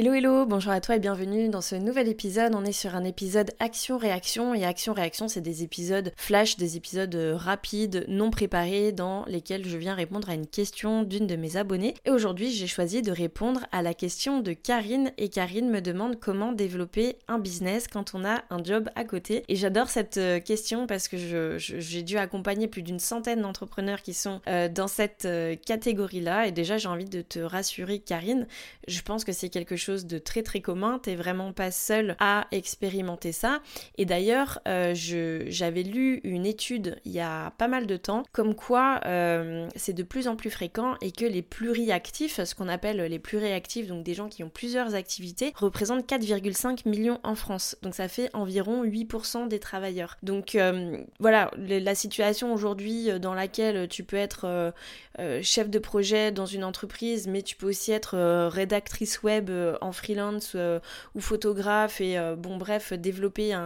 Hello hello, bonjour à toi et bienvenue dans ce nouvel épisode. On est sur un épisode action-réaction et action-réaction c'est des épisodes flash, des épisodes euh, rapides, non préparés dans lesquels je viens répondre à une question d'une de mes abonnées. Et aujourd'hui j'ai choisi de répondre à la question de Karine et Karine me demande comment développer un business quand on a un job à côté. Et j'adore cette euh, question parce que j'ai dû accompagner plus d'une centaine d'entrepreneurs qui sont euh, dans cette catégorie-là et déjà j'ai envie de te rassurer Karine, je pense que c'est quelque chose de très très commun, t'es vraiment pas seul à expérimenter ça. Et d'ailleurs, euh, j'avais lu une étude il y a pas mal de temps, comme quoi euh, c'est de plus en plus fréquent et que les pluriactifs, ce qu'on appelle les pluriactifs, donc des gens qui ont plusieurs activités, représentent 4,5 millions en France. Donc ça fait environ 8% des travailleurs. Donc euh, voilà, la situation aujourd'hui dans laquelle tu peux être chef de projet dans une entreprise, mais tu peux aussi être rédactrice web en freelance euh, ou photographe et euh, bon bref développer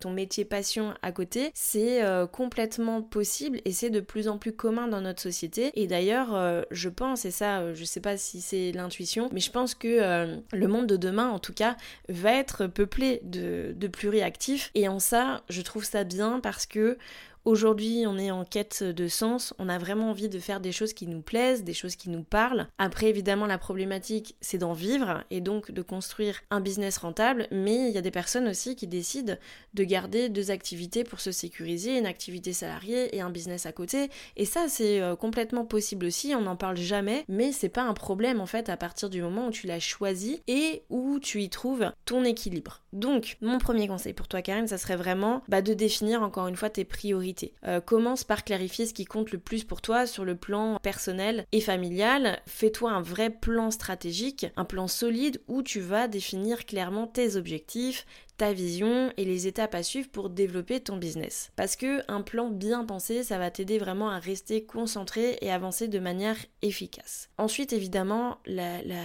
ton métier passion à côté, c'est euh, complètement possible et c'est de plus en plus commun dans notre société. Et d'ailleurs, je pense, et ça, je sais pas si c'est l'intuition, mais je pense que le monde de demain, en tout cas, va être peuplé de, de pluriactifs. Et en ça, je trouve ça bien parce que Aujourd'hui, on est en quête de sens, on a vraiment envie de faire des choses qui nous plaisent, des choses qui nous parlent. Après, évidemment, la problématique, c'est d'en vivre et donc de construire un business rentable, mais il y a des personnes aussi qui décident de garder deux activités pour se sécuriser, une activité salariée et un business à côté. Et ça, c'est euh, complètement possible aussi, on n'en parle jamais, mais c'est pas un problème en fait à partir du moment où tu l'as choisi et où tu y trouves ton équilibre. Donc, mon premier conseil pour toi, Karine, ça serait vraiment bah, de définir encore une fois tes priorités euh, commence par clarifier ce qui compte le plus pour toi sur le plan personnel et familial. Fais-toi un vrai plan stratégique, un plan solide où tu vas définir clairement tes objectifs, ta vision et les étapes à suivre pour développer ton business. Parce que un plan bien pensé, ça va t'aider vraiment à rester concentré et avancer de manière efficace. Ensuite, évidemment, la, la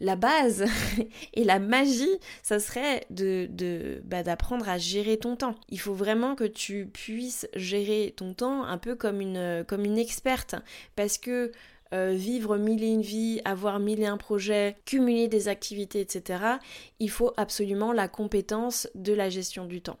la base et la magie, ça serait de, bah, d'apprendre à gérer ton temps. Il faut vraiment que tu puisses gérer ton temps un peu comme une, comme une experte parce que euh, vivre mille et une vies, avoir mille et un projets, cumuler des activités, etc., il faut absolument la compétence de la gestion du temps.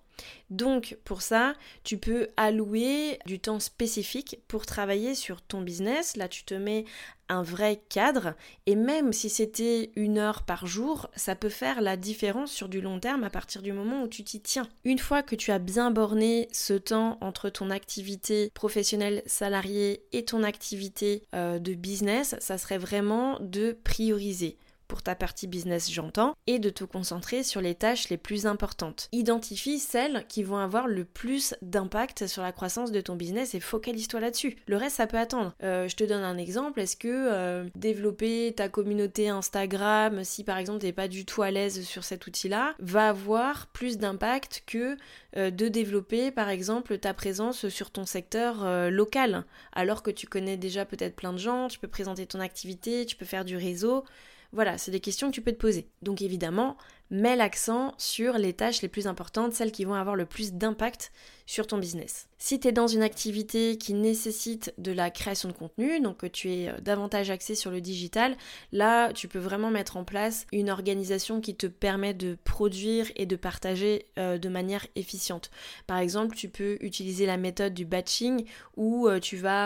Donc pour ça, tu peux allouer du temps spécifique pour travailler sur ton business. Là, tu te mets un vrai cadre et même si c'était une heure par jour, ça peut faire la différence sur du long terme à partir du moment où tu t'y tiens. Une fois que tu as bien borné ce temps entre ton activité professionnelle salariée et ton activité euh, de business, ça serait vraiment de prioriser pour ta partie business j'entends, et de te concentrer sur les tâches les plus importantes. Identifie celles qui vont avoir le plus d'impact sur la croissance de ton business et focalise-toi là-dessus. Le reste, ça peut attendre. Euh, je te donne un exemple. Est-ce que euh, développer ta communauté Instagram, si par exemple t'es pas du tout à l'aise sur cet outil-là, va avoir plus d'impact que euh, de développer par exemple ta présence sur ton secteur local, alors que tu connais déjà peut-être plein de gens, tu peux présenter ton activité, tu peux faire du réseau. Voilà, c'est des questions que tu peux te poser. Donc évidemment, mets l'accent sur les tâches les plus importantes, celles qui vont avoir le plus d'impact sur ton business. Si tu es dans une activité qui nécessite de la création de contenu, donc que tu es euh, davantage axé sur le digital, là tu peux vraiment mettre en place une organisation qui te permet de produire et de partager euh, de manière efficiente. Par exemple, tu peux utiliser la méthode du batching où euh, tu vas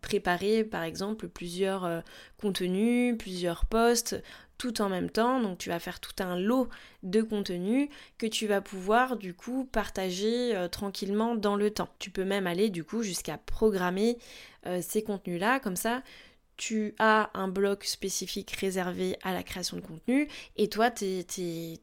préparer par exemple plusieurs contenus, plusieurs posts tout en même temps. Donc tu vas faire tout un lot de contenu que tu vas pouvoir du coup partager euh, tranquillement dans le temps. Tu peux même aller du coup jusqu'à programmer euh, ces contenus-là. Comme ça, tu as un bloc spécifique réservé à la création de contenu et toi tu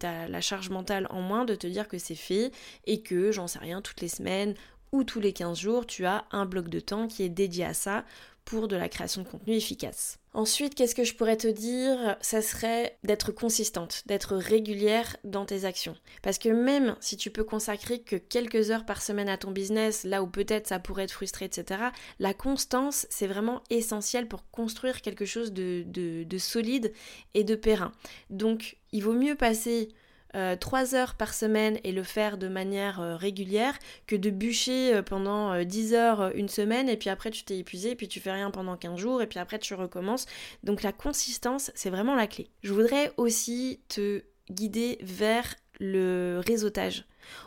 as la charge mentale en moins de te dire que c'est fait et que j'en sais rien toutes les semaines ou tous les 15 jours tu as un bloc de temps qui est dédié à ça pour de la création de contenu efficace. Ensuite, qu'est-ce que je pourrais te dire? Ça serait d'être consistante, d'être régulière dans tes actions. Parce que même si tu peux consacrer que quelques heures par semaine à ton business, là où peut-être ça pourrait être frustré, etc., la constance, c'est vraiment essentiel pour construire quelque chose de solide et de périn. Donc, il vaut mieux passer 3 heures par semaine et le faire de manière régulière que de bûcher pendant 10 heures une semaine et puis après tu t'es épuisé puis tu fais rien pendant 15 jours et puis après tu recommences. Donc la consistance, c'est vraiment la clé. Je voudrais aussi te guider vers le réseautage.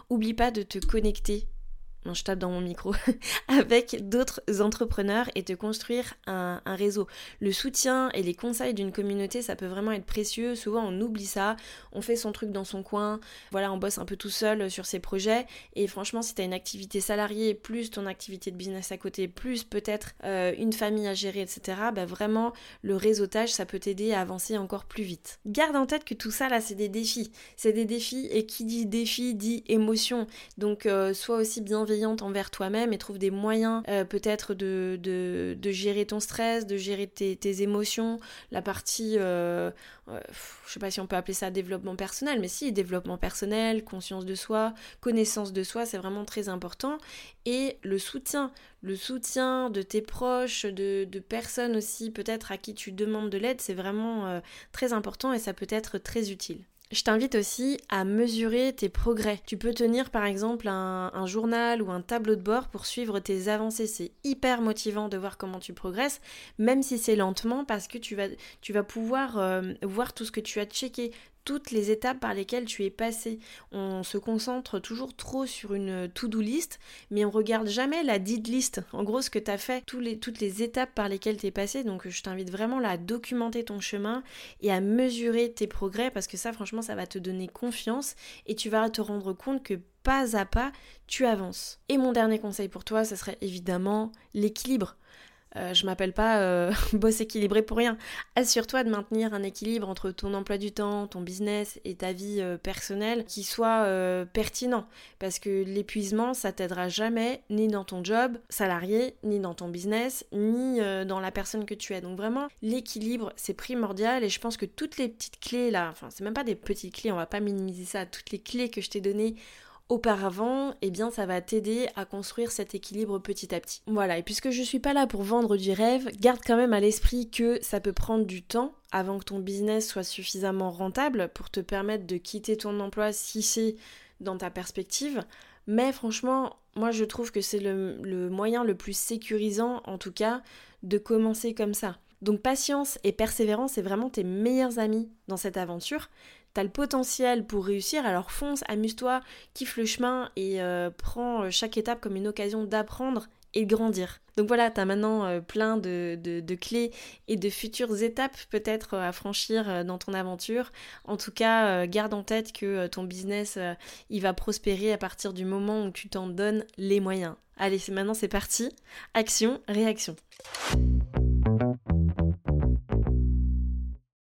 Oublie pas de te connecter je tape dans mon micro, avec d'autres entrepreneurs et te construire un, réseau. Le soutien et les conseils d'une communauté, ça peut vraiment être précieux. Souvent, on oublie ça, on fait son truc dans son coin, voilà, on bosse un peu tout seul sur ses projets. Et franchement, si tu as une activité salariée, plus ton activité de business à côté, plus peut-être euh, une famille à gérer, etc., bah vraiment, le réseautage, ça peut t'aider à avancer encore plus vite. Garde en tête que tout ça, là, c'est des défis. C'est des défis, et qui dit défi dit émotion. Donc, euh, sois aussi bienveillant envers toi-même et trouve des moyens euh, peut-être de, de, gérer ton stress, de gérer tes, émotions, la partie, euh, euh, je sais pas si on peut appeler ça développement personnel, mais si, développement personnel, conscience de soi, connaissance de soi, c'est vraiment très important. Et le soutien, le soutien de tes proches, de, de personnes aussi peut-être à qui tu demandes de l'aide, c'est vraiment très important et ça peut être très utile. Je t'invite aussi à mesurer tes progrès. Tu peux tenir par exemple un, journal ou un tableau de bord pour suivre tes avancées. C'est hyper motivant de voir comment tu progresses, même si c'est lentement parce que tu vas, pouvoir euh, voir tout ce que tu as checké, toutes les étapes par lesquelles tu es passé. On se concentre toujours trop sur une to-do list, mais on regarde jamais la did list. En gros, ce que tu as fait, toutes les étapes par lesquelles tu es passé. Donc, je t'invite vraiment là à documenter ton chemin et à mesurer tes progrès parce que ça, franchement, ça va te donner confiance et tu vas te rendre compte que pas à pas, tu avances. Et mon dernier conseil pour toi, ce serait évidemment l'équilibre. Euh, je m'appelle pas euh, boss équilibré pour rien. Assure-toi de maintenir un équilibre entre ton emploi du temps, ton business et ta vie euh, personnelle qui soit pertinent. Parce que l'épuisement, ça t'aidera jamais, ni dans ton job salarié, ni dans ton business, ni dans la personne que tu es. Donc vraiment, l'équilibre, c'est primordial et je pense que toutes les petites clés là, enfin, c'est même pas des petites clés, on va pas minimiser ça, toutes les clés que je t'ai données auparavant, eh bien ça va t'aider à construire cet équilibre petit à petit. Voilà, et puisque je suis pas là pour vendre du rêve, garde quand même à l'esprit que ça peut prendre du temps avant que ton business soit suffisamment rentable pour te permettre de quitter ton emploi si c'est dans ta perspective. Mais franchement, moi je trouve que c'est le moyen le plus sécurisant en tout cas de commencer comme ça. Donc patience et persévérance, c'est vraiment tes meilleurs amis dans cette aventure t'as le potentiel pour réussir, alors fonce, amuse-toi, kiffe le chemin et euh, prends euh, chaque étape comme une occasion d'apprendre et de grandir. Donc voilà, tu as maintenant euh, plein de, clés et de futures étapes peut-être à franchir dans ton aventure. En tout cas, garde en tête que ton business, il va prospérer à partir du moment où tu t'en donnes les moyens. Allez, maintenant c'est parti. Action, réaction.